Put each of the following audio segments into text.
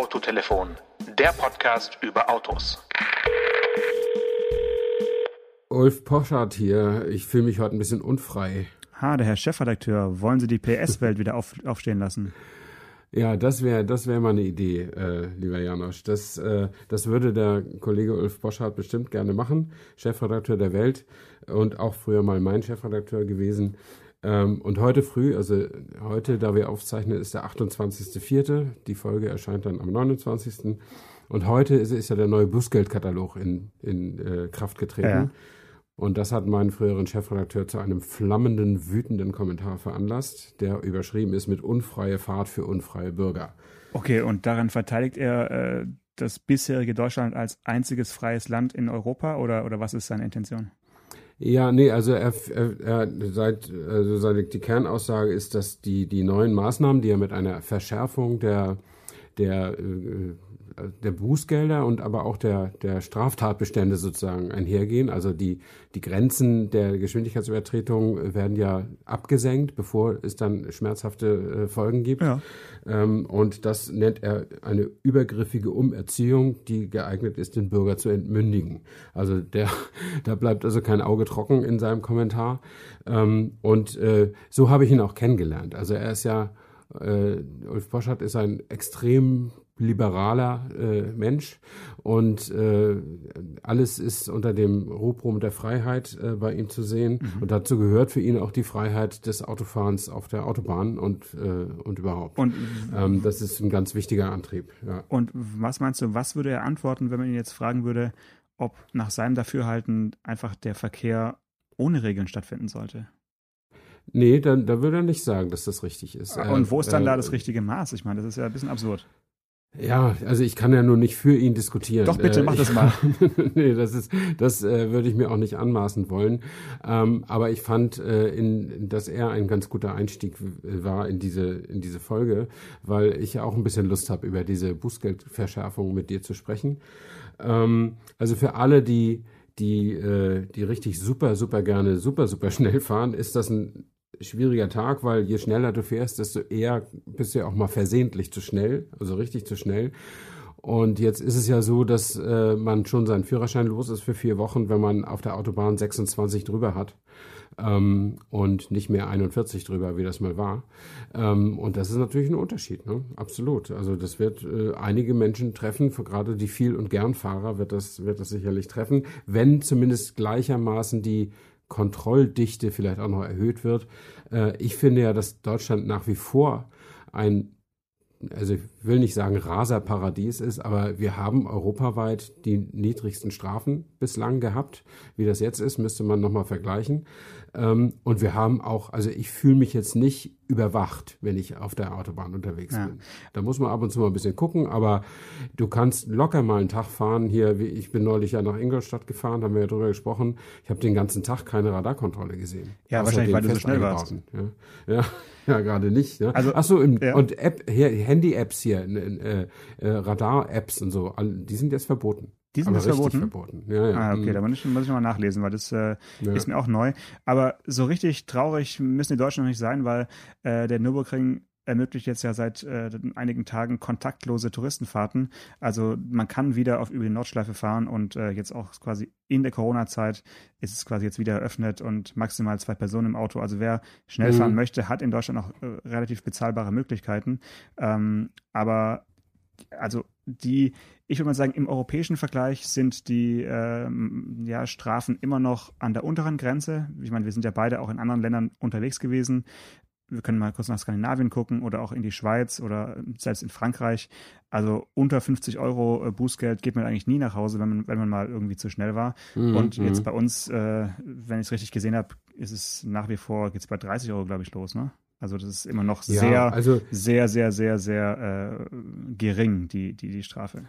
Autotelefon, der Podcast über Autos. Ulf Poschardt hier. Ich fühle mich heute ein bisschen unfrei. Ha, der Herr Chefredakteur, wollen Sie die PS-Welt wieder auf, aufstehen lassen? Ja, das wäre das wäre mal eine Idee, äh, lieber Janosch. Das, äh, das würde der Kollege Ulf Boschardt bestimmt gerne machen, Chefredakteur der Welt und auch früher mal mein Chefredakteur gewesen. Ähm, und heute früh, also heute, da wir aufzeichnen, ist der 28.04. Die Folge erscheint dann am 29. Und heute ist, ist ja der neue Bußgeldkatalog in, in äh, Kraft getreten. Ja. Und das hat meinen früheren Chefredakteur zu einem flammenden, wütenden Kommentar veranlasst, der überschrieben ist mit unfreie Fahrt für unfreie Bürger. Okay, und daran verteidigt er äh, das bisherige Deutschland als einziges freies Land in Europa oder, oder was ist seine Intention? Ja, nee, also er, er, er seit also seine, die Kernaussage ist, dass die, die neuen Maßnahmen, die er mit einer Verschärfung der, der äh, der Bußgelder und aber auch der, der Straftatbestände sozusagen einhergehen. Also die, die Grenzen der Geschwindigkeitsübertretung werden ja abgesenkt, bevor es dann schmerzhafte äh, Folgen gibt. Ja. Ähm, und das nennt er eine übergriffige Umerziehung, die geeignet ist, den Bürger zu entmündigen. Also der, da bleibt also kein Auge trocken in seinem Kommentar. Ähm, und äh, so habe ich ihn auch kennengelernt. Also er ist ja äh, Ulf Boschert ist ein extrem liberaler äh, Mensch und äh, alles ist unter dem Rubrum der Freiheit äh, bei ihm zu sehen mhm. und dazu gehört für ihn auch die Freiheit des Autofahrens auf der Autobahn und äh, und überhaupt. Und ähm, das ist ein ganz wichtiger Antrieb. Ja. Und was meinst du, was würde er antworten, wenn man ihn jetzt fragen würde, ob nach seinem Dafürhalten einfach der Verkehr ohne Regeln stattfinden sollte? Nee, dann, da würde er nicht sagen, dass das richtig ist. Und wo ist dann äh, da das richtige Maß? Ich meine, das ist ja ein bisschen absurd. Ja, also ich kann ja nur nicht für ihn diskutieren. Doch bitte, mach äh, das mal. nee, das ist, das äh, würde ich mir auch nicht anmaßen wollen. Ähm, aber ich fand, äh, in, dass er ein ganz guter Einstieg war in diese, in diese Folge, weil ich ja auch ein bisschen Lust habe, über diese Bußgeldverschärfung mit dir zu sprechen. Ähm, also für alle, die die, äh, die richtig super, super gerne, super, super schnell fahren, ist das ein schwieriger Tag, weil je schneller du fährst, desto eher bist du ja auch mal versehentlich zu schnell, also richtig zu schnell. Und jetzt ist es ja so, dass äh, man schon seinen Führerschein los ist für vier Wochen, wenn man auf der Autobahn 26 drüber hat ähm, und nicht mehr 41 drüber, wie das mal war. Ähm, und das ist natürlich ein Unterschied, ne? absolut. Also das wird äh, einige Menschen treffen, für gerade die Viel- und Gernfahrer wird das, wird das sicherlich treffen, wenn zumindest gleichermaßen die Kontrolldichte vielleicht auch noch erhöht wird. Äh, ich finde ja, dass Deutschland nach wie vor ein also ich will nicht sagen Raserparadies ist, aber wir haben europaweit die niedrigsten Strafen bislang gehabt. Wie das jetzt ist, müsste man nochmal vergleichen. Ähm, und wir haben auch, also ich fühle mich jetzt nicht überwacht, wenn ich auf der Autobahn unterwegs ja. bin. Da muss man ab und zu mal ein bisschen gucken, aber du kannst locker mal einen Tag fahren. Hier, ich bin neulich ja nach Ingolstadt gefahren, haben wir ja drüber gesprochen. Ich habe den ganzen Tag keine Radarkontrolle gesehen. Ja, wahrscheinlich, weil du so schnell warst. Ja, ja, ja gerade nicht. Ne? Also, Ach so, im, ja. und App, Handy-Apps hier, äh, äh, Radar-Apps und so, die sind jetzt verboten. Die sind jetzt verboten? verboten. Ja, ja. Ah, okay, da muss ich, muss ich nochmal nachlesen, weil das äh, ja. ist mir auch neu. Aber so richtig traurig müssen die Deutschen noch nicht sein, weil äh, der Nürburgring ermöglicht jetzt ja seit äh, einigen Tagen kontaktlose Touristenfahrten. Also man kann wieder auf über die Nordschleife fahren und äh, jetzt auch quasi in der Corona-Zeit ist es quasi jetzt wieder eröffnet und maximal zwei Personen im Auto. Also wer schnell mhm. fahren möchte, hat in Deutschland auch äh, relativ bezahlbare Möglichkeiten. Ähm, aber also die, ich würde mal sagen, im europäischen Vergleich sind die ähm, ja, Strafen immer noch an der unteren Grenze. Ich meine, wir sind ja beide auch in anderen Ländern unterwegs gewesen. Wir können mal kurz nach Skandinavien gucken oder auch in die Schweiz oder selbst in Frankreich. Also unter 50 Euro äh, Bußgeld geht man eigentlich nie nach Hause, wenn man, wenn man mal irgendwie zu schnell war. Mhm. Und jetzt mhm. bei uns, äh, wenn ich es richtig gesehen habe, ist es nach wie vor, geht es bei 30 Euro, glaube ich, los, ne? Also das ist immer noch sehr, ja, also, sehr, sehr, sehr, sehr äh, gering, die, die, die Strafe.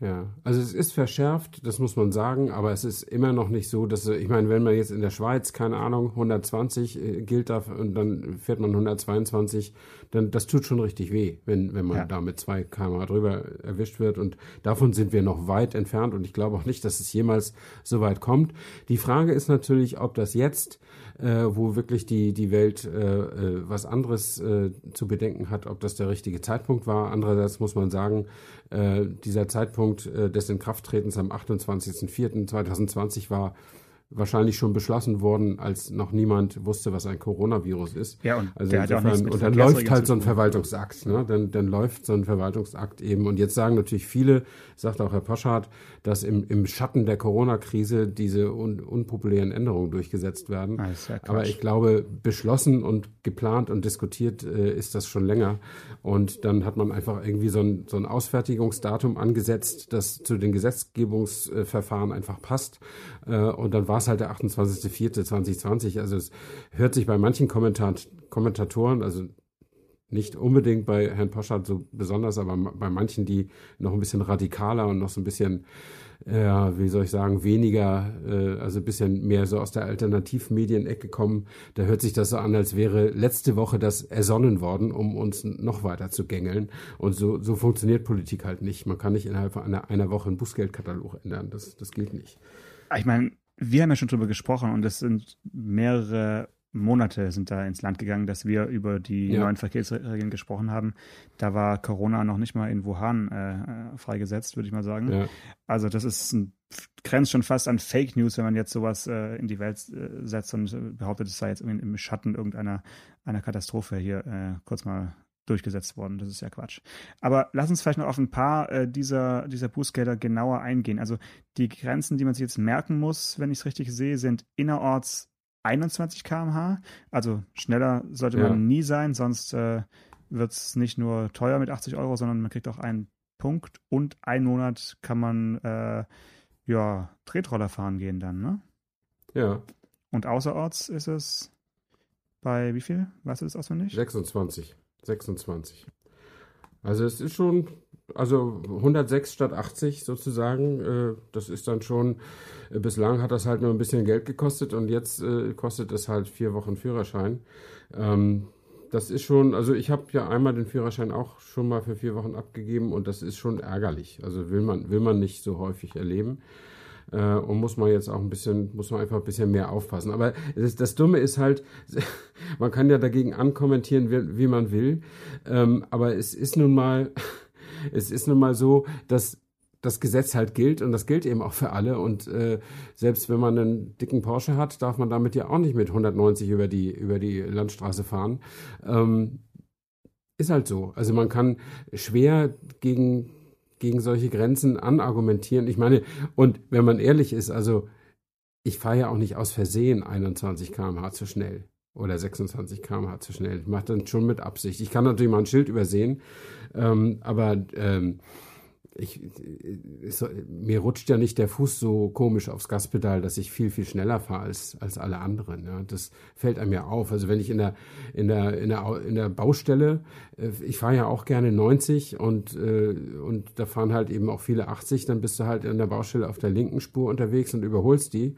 Ja, also es ist verschärft, das muss man sagen, aber es ist immer noch nicht so, dass, ich meine, wenn man jetzt in der Schweiz, keine Ahnung, 120 äh, gilt da und dann fährt man 122, dann das tut schon richtig weh, wenn, wenn man ja. da mit zwei km drüber erwischt wird und davon sind wir noch weit entfernt und ich glaube auch nicht, dass es jemals so weit kommt. Die Frage ist natürlich, ob das jetzt äh, wo wirklich die, die Welt äh, äh, was anderes äh, zu bedenken hat, ob das der richtige Zeitpunkt war. Andererseits muss man sagen, äh, dieser Zeitpunkt äh, des Inkrafttretens am 28.04.2020 war wahrscheinlich schon beschlossen worden, als noch niemand wusste, was ein Coronavirus ist. Ja, und, also insofern, und dann läuft halt so ein Verwaltungsakt. Ne? Dann, dann läuft so ein Verwaltungsakt eben. Und jetzt sagen natürlich viele, sagt auch Herr Poschardt, dass im, im Schatten der Corona-Krise diese un, unpopulären Änderungen durchgesetzt werden. Ah, ja Aber ich glaube, beschlossen und geplant und diskutiert äh, ist das schon länger. Und dann hat man einfach irgendwie so ein, so ein Ausfertigungsdatum angesetzt, das zu den Gesetzgebungsverfahren einfach passt. Äh, und dann war es halt der 28.04.2020. Also es hört sich bei manchen Kommentat Kommentatoren, also nicht unbedingt bei Herrn Poschardt so besonders, aber bei manchen, die noch ein bisschen radikaler und noch so ein bisschen, ja, wie soll ich sagen, weniger, äh, also ein bisschen mehr so aus der Alternativmedienecke kommen, da hört sich das so an, als wäre letzte Woche das ersonnen worden, um uns noch weiter zu gängeln. Und so, so funktioniert Politik halt nicht. Man kann nicht innerhalb einer, einer Woche einen Bußgeldkatalog ändern. Das, das geht nicht. Ich meine, wir haben ja schon drüber gesprochen und es sind mehrere Monate sind da ins Land gegangen, dass wir über die ja. neuen Verkehrsregeln gesprochen haben. Da war Corona noch nicht mal in Wuhan äh, freigesetzt, würde ich mal sagen. Ja. Also das ist ein, grenzt schon fast an Fake News, wenn man jetzt sowas äh, in die Welt äh, setzt und behauptet, es sei jetzt im Schatten irgendeiner einer Katastrophe hier äh, kurz mal durchgesetzt worden. Das ist ja Quatsch. Aber lass uns vielleicht noch auf ein paar äh, dieser, dieser Bußgelder genauer eingehen. Also die Grenzen, die man sich jetzt merken muss, wenn ich es richtig sehe, sind innerorts 21 km/h. Also schneller sollte ja. man nie sein, sonst äh, wird es nicht nur teuer mit 80 Euro, sondern man kriegt auch einen Punkt und einen Monat kann man äh, ja Tretroller fahren gehen dann, ne? Ja. Und außerorts ist es bei wie viel? Weißt du das auswendig? 26. 26. Also es ist schon, also 106 statt 80 sozusagen. Äh, das ist dann schon, äh, bislang hat das halt nur ein bisschen Geld gekostet und jetzt äh, kostet es halt vier Wochen Führerschein. Ähm, das ist schon, also ich habe ja einmal den Führerschein auch schon mal für vier Wochen abgegeben und das ist schon ärgerlich. Also will man, will man nicht so häufig erleben. Äh, und muss man jetzt auch ein bisschen, muss man einfach ein bisschen mehr aufpassen. Aber das, das Dumme ist halt, man kann ja dagegen ankommentieren, wie, wie man will. Ähm, aber es ist nun mal, es ist nun mal so, dass das Gesetz halt gilt und das gilt eben auch für alle. Und äh, selbst wenn man einen dicken Porsche hat, darf man damit ja auch nicht mit 190 über die, über die Landstraße fahren. Ähm, ist halt so. Also man kann schwer gegen gegen solche Grenzen anargumentieren. Ich meine, und wenn man ehrlich ist, also ich fahre ja auch nicht aus Versehen 21 km/h zu schnell oder 26 km/h zu schnell. Ich mache dann schon mit Absicht. Ich kann natürlich mal ein Schild übersehen, ähm, aber ähm, ich, ich, mir rutscht ja nicht der Fuß so komisch aufs Gaspedal, dass ich viel, viel schneller fahre als, als alle anderen. Ja. Das fällt einem ja auf. Also wenn ich in der, in der, in der, in der Baustelle, äh, ich fahre ja auch gerne 90 und, äh, und da fahren halt eben auch viele 80, dann bist du halt in der Baustelle auf der linken Spur unterwegs und überholst die.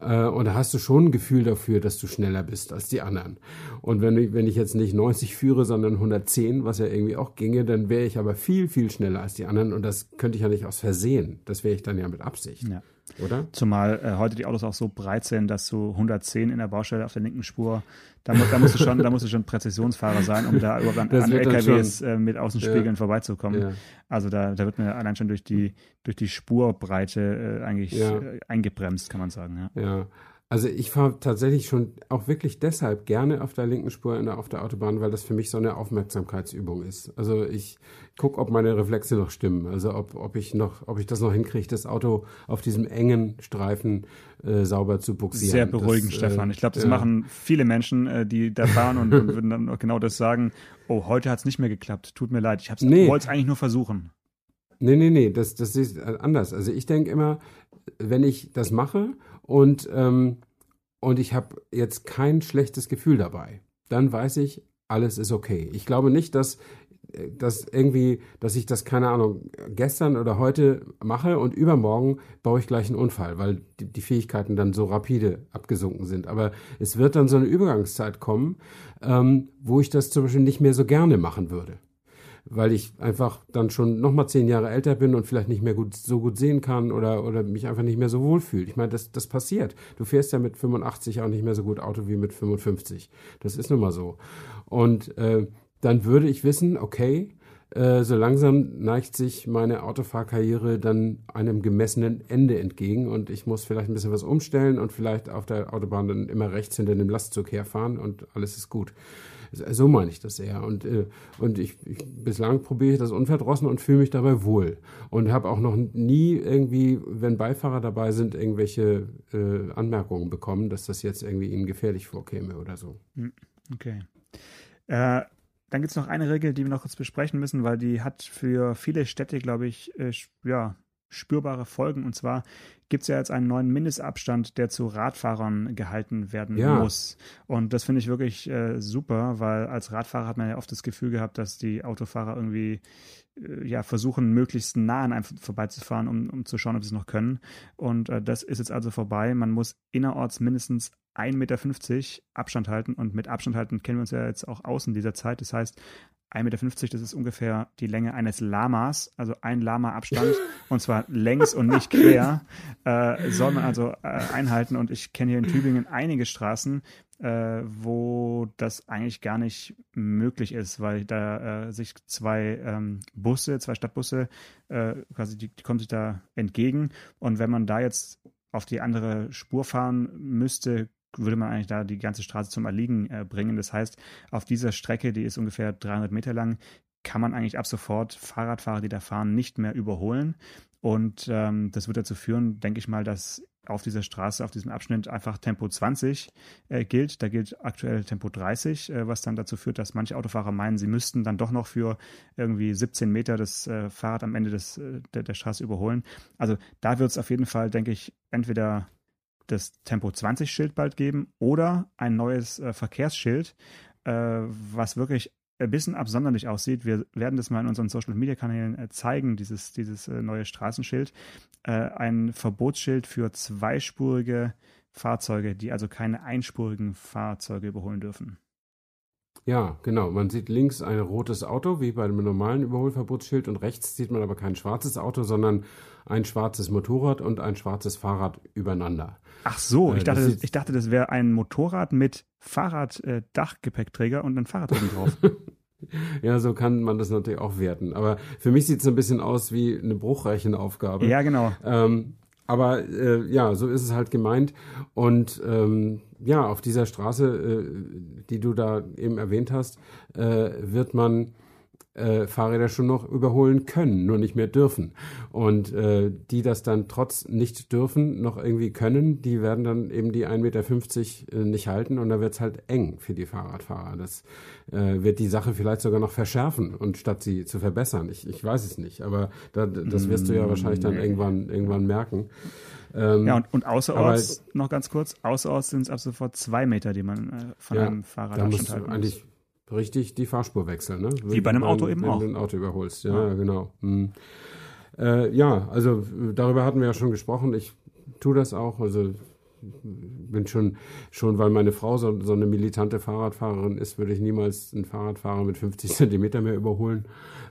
Äh, und da hast du schon ein Gefühl dafür, dass du schneller bist als die anderen. Und wenn ich, wenn ich jetzt nicht 90 führe, sondern 110, was ja irgendwie auch ginge, dann wäre ich aber viel, viel schneller als die anderen. Und das könnte ich ja nicht aus Versehen. Das wäre ich dann ja mit Absicht. Ja. Oder? Zumal äh, heute die Autos auch so breit sind, dass du 110 in der Baustelle auf der linken Spur, da, da, musst, du schon, da musst du schon Präzisionsfahrer sein, um da überhaupt an, an LKWs äh, mit Außenspiegeln ja. vorbeizukommen. Ja. Also da, da wird man allein schon durch die, durch die Spurbreite äh, eigentlich ja. Äh, eingebremst, kann man sagen. Ja, ja. Also ich fahre tatsächlich schon auch wirklich deshalb gerne auf der linken Spur in der, auf der Autobahn, weil das für mich so eine Aufmerksamkeitsübung ist. Also ich gucke, ob meine Reflexe noch stimmen. Also ob, ob ich noch, ob ich das noch hinkriege, das Auto auf diesem engen Streifen äh, sauber zu buxieren. Sehr beruhigend, das, äh, Stefan. Ich glaube, das ja. machen viele Menschen, äh, die da fahren und, und würden dann genau das sagen. Oh, heute hat es nicht mehr geklappt. Tut mir leid. Ich nee. wollte es eigentlich nur versuchen. Nee, nee, nee, das, das ist anders. Also ich denke immer, wenn ich das mache und, ähm, und ich habe jetzt kein schlechtes Gefühl dabei, dann weiß ich, alles ist okay. Ich glaube nicht, dass dass irgendwie, dass ich das, keine Ahnung, gestern oder heute mache und übermorgen baue ich gleich einen Unfall, weil die, die Fähigkeiten dann so rapide abgesunken sind. Aber es wird dann so eine Übergangszeit kommen, ähm, wo ich das zum Beispiel nicht mehr so gerne machen würde weil ich einfach dann schon nochmal zehn Jahre älter bin und vielleicht nicht mehr gut, so gut sehen kann oder, oder mich einfach nicht mehr so wohl fühle. Ich meine, das, das passiert. Du fährst ja mit 85 auch nicht mehr so gut Auto wie mit 55. Das ist nun mal so. Und äh, dann würde ich wissen, okay, äh, so langsam neigt sich meine Autofahrkarriere dann einem gemessenen Ende entgegen und ich muss vielleicht ein bisschen was umstellen und vielleicht auf der Autobahn dann immer rechts hinter dem Lastzug herfahren und alles ist gut. So meine ich das eher. Und, äh, und ich, ich bislang probiere ich das unverdrossen und fühle mich dabei wohl. Und habe auch noch nie irgendwie, wenn Beifahrer dabei sind, irgendwelche äh, Anmerkungen bekommen, dass das jetzt irgendwie ihnen gefährlich vorkäme oder so. Hm, okay. Äh, dann gibt es noch eine Regel, die wir noch kurz besprechen müssen, weil die hat für viele Städte, glaube ich, äh, ja, spürbare Folgen. Und zwar gibt es ja jetzt einen neuen Mindestabstand, der zu Radfahrern gehalten werden ja. muss. Und das finde ich wirklich äh, super, weil als Radfahrer hat man ja oft das Gefühl gehabt, dass die Autofahrer irgendwie äh, ja versuchen, möglichst nah an einem vorbeizufahren, um, um zu schauen, ob sie es noch können. Und äh, das ist jetzt also vorbei. Man muss innerorts mindestens 1,50 Meter Abstand halten. Und mit Abstand halten kennen wir uns ja jetzt auch aus in dieser Zeit. Das heißt, 1,50 Meter, das ist ungefähr die Länge eines Lamas, also ein Lama-Abstand, und zwar längs und nicht quer, äh, soll man also äh, einhalten. Und ich kenne hier in Tübingen einige Straßen, äh, wo das eigentlich gar nicht möglich ist, weil da äh, sich zwei ähm, Busse, zwei Stadtbusse, äh, quasi, die, die kommen sich da entgegen. Und wenn man da jetzt auf die andere Spur fahren müsste, würde man eigentlich da die ganze Straße zum Erliegen äh, bringen. Das heißt, auf dieser Strecke, die ist ungefähr 300 Meter lang, kann man eigentlich ab sofort Fahrradfahrer, die da fahren, nicht mehr überholen. Und ähm, das wird dazu führen, denke ich mal, dass auf dieser Straße, auf diesem Abschnitt einfach Tempo 20 äh, gilt. Da gilt aktuell Tempo 30, äh, was dann dazu führt, dass manche Autofahrer meinen, sie müssten dann doch noch für irgendwie 17 Meter das äh, Fahrrad am Ende des, äh, der, der Straße überholen. Also da wird es auf jeden Fall, denke ich, entweder das Tempo 20 Schild bald geben oder ein neues äh, Verkehrsschild, äh, was wirklich ein bisschen absonderlich aussieht. Wir werden das mal in unseren Social Media Kanälen äh, zeigen, dieses, dieses äh, neue Straßenschild. Äh, ein Verbotsschild für zweispurige Fahrzeuge, die also keine einspurigen Fahrzeuge überholen dürfen. Ja, genau. Man sieht links ein rotes Auto, wie bei einem normalen Überholverbotsschild, und rechts sieht man aber kein schwarzes Auto, sondern ein schwarzes Motorrad und ein schwarzes Fahrrad übereinander. Ach so, äh, ich, dachte, das ich dachte, das wäre ein Motorrad mit Fahrrad-Dachgepäckträger äh, und ein Fahrrad oben drauf. ja, so kann man das natürlich auch werten. Aber für mich sieht es ein bisschen aus wie eine Bruchrechenaufgabe. Ja, genau. Ähm, aber äh, ja, so ist es halt gemeint. Und ähm, ja, auf dieser Straße, äh, die du da eben erwähnt hast, äh, wird man äh, Fahrräder schon noch überholen können, nur nicht mehr dürfen. Und äh, die das dann trotz nicht dürfen noch irgendwie können, die werden dann eben die 1,50 Meter äh, nicht halten und da wird es halt eng für die Fahrradfahrer. Das äh, wird die Sache vielleicht sogar noch verschärfen und statt sie zu verbessern. Ich, ich weiß es nicht, aber da, das wirst du ja wahrscheinlich dann irgendwann, irgendwann merken. Ähm, ja, und, und außerorts, noch ganz kurz, außerorts sind es ab sofort zwei Meter, die man äh, von ja, einem Fahrrad Abstand halten muss. Richtig die Fahrspur wechseln, ne? Wie bei einem Auto eben auch. Wenn du ein Auto überholst, ja, ja. genau. Hm. Äh, ja, also darüber hatten wir ja schon gesprochen. Ich tue das auch. Also bin schon, schon weil meine Frau so, so eine militante Fahrradfahrerin ist, würde ich niemals einen Fahrradfahrer mit 50 Zentimeter mehr überholen.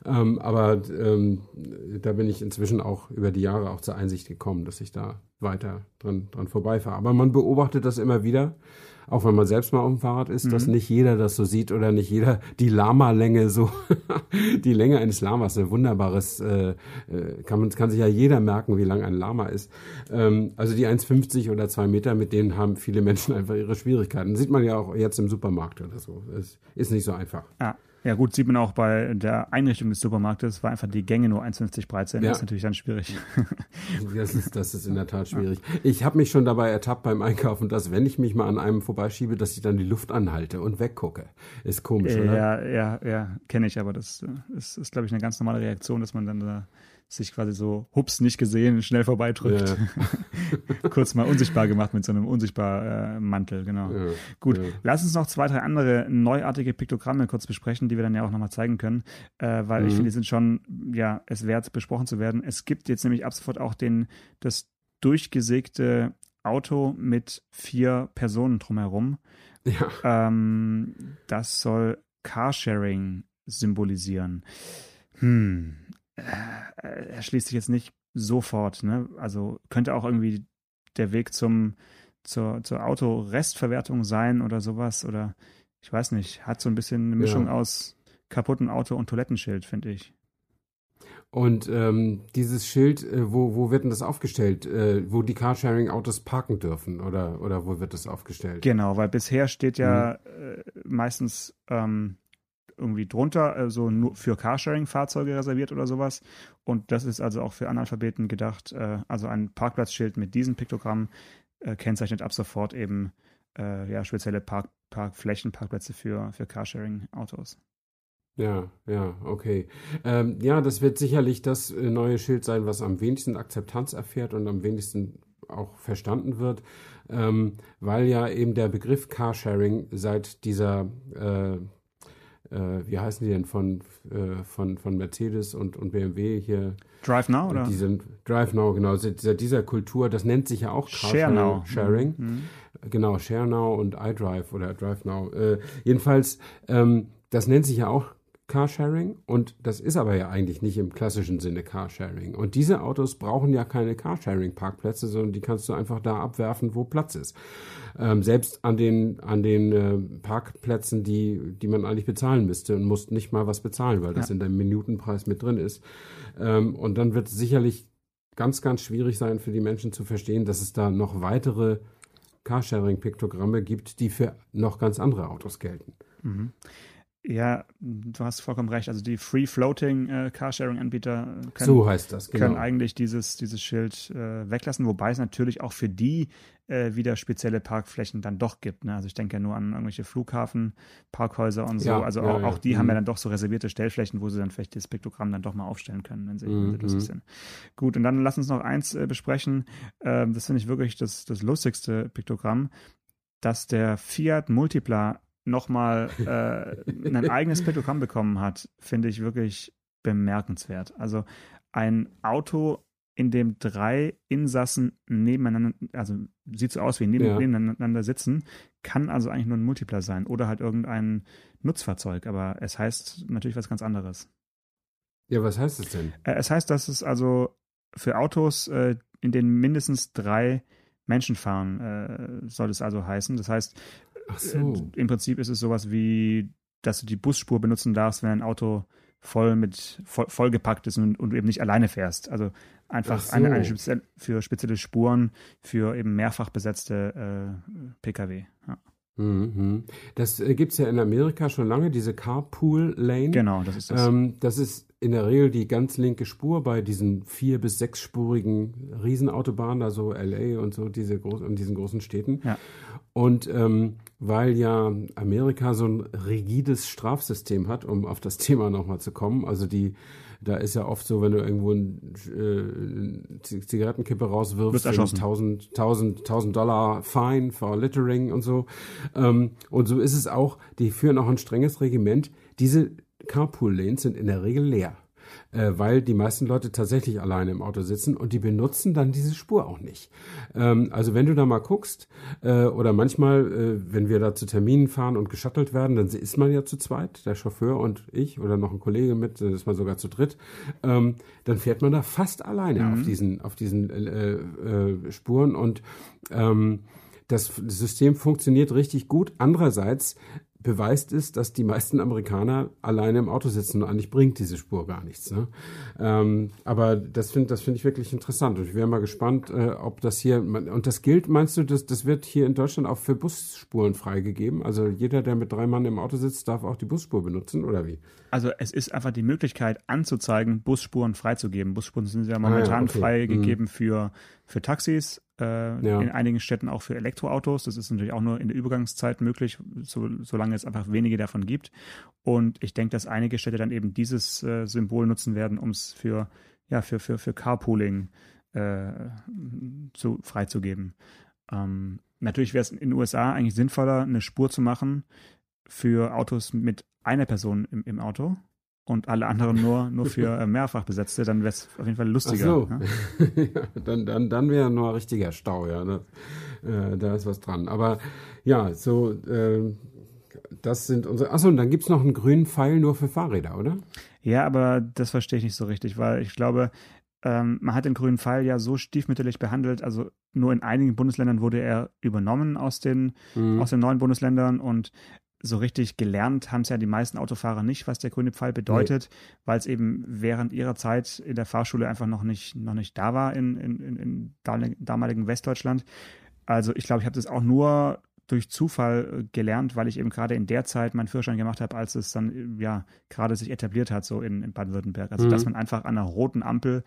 Ähm, aber ähm, da bin ich inzwischen auch über die Jahre auch zur Einsicht gekommen, dass ich da weiter dran, dran vorbeifahre. Aber man beobachtet das immer wieder auch wenn man selbst mal auf dem Fahrrad ist, mhm. dass nicht jeder das so sieht oder nicht jeder die Lama-Länge so, die Länge eines Lamas, ein wunderbares, äh, äh, kann, man, kann sich ja jeder merken, wie lang ein Lama ist. Ähm, also die 1,50 oder 2 Meter, mit denen haben viele Menschen einfach ihre Schwierigkeiten. Das sieht man ja auch jetzt im Supermarkt oder so. Es ist nicht so einfach. Ja. Ja, gut, sieht man auch bei der Einrichtung des Supermarktes, war einfach die Gänge nur 1,50 breit sind. Ja. Das ist natürlich dann schwierig. Das ist, das ist in der Tat schwierig. Ich habe mich schon dabei ertappt beim Einkaufen, dass wenn ich mich mal an einem vorbeischiebe, dass ich dann die Luft anhalte und weggucke. Ist komisch, oder? Ja, ja, ja, kenne ich, aber das ist, ist glaube ich, eine ganz normale Reaktion, dass man dann da sich quasi so hups nicht gesehen, schnell vorbeidrückt. Ja. Kurz mal unsichtbar gemacht mit so einem unsichtbar äh, Mantel, genau. Ja, Gut, ja. lass uns noch zwei, drei andere neuartige Piktogramme kurz besprechen, die wir dann ja auch nochmal zeigen können, äh, weil mhm. ich finde, die sind schon, ja, es wert, besprochen zu werden. Es gibt jetzt nämlich ab sofort auch den, das durchgesägte Auto mit vier Personen drumherum. Ja. Ähm, das soll Carsharing symbolisieren. Hm, erschließt sich jetzt nicht sofort. Ne? Also könnte auch irgendwie der Weg zum, zur, zur Autorestverwertung sein oder sowas. Oder ich weiß nicht, hat so ein bisschen eine Mischung ja. aus kaputten Auto und Toilettenschild, finde ich. Und ähm, dieses Schild, äh, wo, wo wird denn das aufgestellt? Äh, wo die Carsharing-Autos parken dürfen? Oder, oder wo wird das aufgestellt? Genau, weil bisher steht ja mhm. äh, meistens ähm, irgendwie drunter, also nur für Carsharing-Fahrzeuge reserviert oder sowas. Und das ist also auch für Analphabeten gedacht. Äh, also ein Parkplatzschild mit diesem Piktogramm äh, kennzeichnet ab sofort eben äh, ja, spezielle Park Parkflächen, Parkplätze für, für Carsharing-Autos. Ja, ja, okay. Ähm, ja, das wird sicherlich das neue Schild sein, was am wenigsten Akzeptanz erfährt und am wenigsten auch verstanden wird, ähm, weil ja eben der Begriff Carsharing seit dieser äh, äh, wie heißen die denn von, äh, von, von Mercedes und, und BMW hier? Drive Now, oder? Diese, Drive Now, genau. Dieser, dieser Kultur, das nennt sich ja auch Share Now. Sharing. Mhm. mhm. Genau, Share Now und iDrive oder Drive Now. Äh, jedenfalls, ähm, das nennt sich ja auch Carsharing und das ist aber ja eigentlich nicht im klassischen Sinne Carsharing. Und diese Autos brauchen ja keine Carsharing-Parkplätze, sondern die kannst du einfach da abwerfen, wo Platz ist. Ähm, selbst an den, an den äh, Parkplätzen, die, die man eigentlich bezahlen müsste und musst nicht mal was bezahlen, weil das ja. in deinem Minutenpreis mit drin ist. Ähm, und dann wird es sicherlich ganz, ganz schwierig sein für die Menschen zu verstehen, dass es da noch weitere Carsharing-Piktogramme gibt, die für noch ganz andere Autos gelten. Mhm. Ja, du hast vollkommen recht. Also die Free-Floating äh, Carsharing-Anbieter können, so das, genau. können eigentlich dieses, dieses Schild äh, weglassen, wobei es natürlich auch für die äh, wieder spezielle Parkflächen dann doch gibt. Ne? Also ich denke ja nur an irgendwelche Flughafen, Parkhäuser und so. Ja, also ja, auch, ja. auch, die mhm. haben ja dann doch so reservierte Stellflächen, wo sie dann vielleicht das Piktogramm dann doch mal aufstellen können, wenn sie, mhm. wenn sie lustig mhm. sind. Gut, und dann lass uns noch eins äh, besprechen. Ähm, das finde ich wirklich das, das lustigste Piktogramm, dass der Fiat Multipla nochmal äh, ein eigenes Piktogramm bekommen hat, finde ich wirklich bemerkenswert. Also ein Auto, in dem drei Insassen nebeneinander, also sieht so aus wie neben, ja. nebeneinander sitzen, kann also eigentlich nur ein Multipler sein oder halt irgendein Nutzfahrzeug, aber es heißt natürlich was ganz anderes. Ja, was heißt es denn? Äh, es heißt, dass es also für Autos, äh, in denen mindestens drei Menschen fahren, äh, soll es also heißen. Das heißt, so. Äh, Im Prinzip ist es sowas wie, dass du die Busspur benutzen darfst, wenn ein Auto voll mit voll, vollgepackt ist und, und, du eben nicht alleine fährst. Also einfach so. eine, eine spezielle, für spezielle Spuren für eben mehrfach besetzte äh, Pkw. Ja. Mhm. Das äh, gibt es ja in Amerika schon lange, diese Carpool Lane. Genau, das ist das. Ähm, das ist in der Regel die ganz linke Spur bei diesen vier- bis sechsspurigen Riesenautobahnen, also LA und so, diese groß, in diesen großen Städten. Ja. Und ähm, weil ja Amerika so ein rigides Strafsystem hat, um auf das Thema nochmal zu kommen, also die da ist ja oft so, wenn du irgendwo eine äh, Zigarettenkippe rauswirfst, 1000, 1000, 1000 Dollar Fine for Littering und so. Ähm, und so ist es auch, die führen auch ein strenges Regiment. Diese Carpool-Lanes sind in der Regel leer äh, weil die meisten Leute tatsächlich alleine im Auto sitzen und die benutzen dann diese Spur auch nicht. Ähm, also wenn du da mal guckst äh, oder manchmal, äh, wenn wir da zu Terminen fahren und geschattelt werden, dann ist man ja zu zweit, der Chauffeur und ich oder noch ein Kollege mit, dann ist man sogar zu dritt, ähm, dann fährt man da fast alleine mhm. auf diesen, auf diesen äh, äh, Spuren und ähm, das System funktioniert richtig gut. Andererseits beweist es, dass die meisten Amerikaner alleine im Auto sitzen und eigentlich bringt diese Spur gar nichts. Ne? Ähm, aber das finde das finde ich wirklich interessant und ich wäre mal gespannt, äh, ob das hier und das gilt, meinst du, das, das wird hier in Deutschland auch für Busspuren freigegeben? Also jeder, der mit drei Mann im Auto sitzt, darf auch die Busspur benutzen oder wie? Also es ist einfach die Möglichkeit anzuzeigen, Busspuren freizugeben. Busspuren sind ja momentan ah, ja, okay. freigegeben mhm. für, für Taxis, äh, ja. in einigen Städten auch für Elektroautos. Das ist natürlich auch nur in der Übergangszeit möglich, so, solange es einfach wenige davon gibt. Und ich denke, dass einige Städte dann eben dieses äh, Symbol nutzen werden, um es für ja, für, für, für Carpooling äh, zu, freizugeben. Ähm, natürlich wäre es in den USA eigentlich sinnvoller, eine Spur zu machen für Autos mit einer Person im, im Auto und alle anderen nur, nur für äh, mehrfach besetzte, dann wäre es auf jeden Fall lustiger. Ach so. Ja, dann dann, dann wäre nur ein richtiger Stau, ja. Ne? Äh, da ist was dran. Aber ja, so, äh, das sind unsere. Achso, und dann gibt es noch einen grünen Pfeil nur für Fahrräder, oder? Ja, aber das verstehe ich nicht so richtig, weil ich glaube, ähm, man hat den grünen Pfeil ja so stiefmütterlich behandelt. Also nur in einigen Bundesländern wurde er übernommen aus den, mhm. aus den neuen Bundesländern und so richtig gelernt haben es ja die meisten Autofahrer nicht, was der grüne Pfeil bedeutet, nee. weil es eben während ihrer Zeit in der Fahrschule einfach noch nicht, noch nicht da war in, in, in, in damaligen Westdeutschland. Also ich glaube, ich habe das auch nur durch Zufall äh, gelernt, weil ich eben gerade in der Zeit meinen Führerschein gemacht habe, als es dann äh, ja gerade sich etabliert hat, so in, in Baden-Württemberg. Also mhm. dass man einfach an einer roten Ampel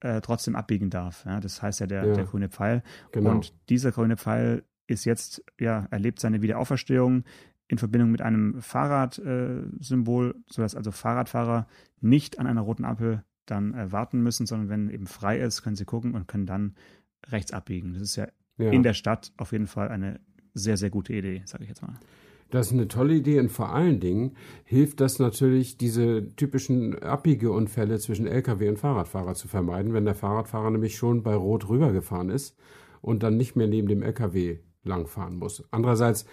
äh, trotzdem abbiegen darf. Ja, das heißt ja der, ja. der grüne Pfeil. Genau. Und dieser grüne Pfeil ist jetzt, ja, erlebt seine Wiederauferstehung in Verbindung mit einem Fahrradsymbol, äh, sodass also Fahrradfahrer nicht an einer roten Ampel dann äh, warten müssen, sondern wenn eben frei ist, können sie gucken und können dann rechts abbiegen. Das ist ja, ja. in der Stadt auf jeden Fall eine sehr, sehr gute Idee, sage ich jetzt mal. Das ist eine tolle Idee und vor allen Dingen hilft das natürlich, diese typischen Abbiegeunfälle zwischen Lkw und Fahrradfahrer zu vermeiden, wenn der Fahrradfahrer nämlich schon bei Rot rübergefahren ist und dann nicht mehr neben dem Lkw langfahren muss. Andererseits,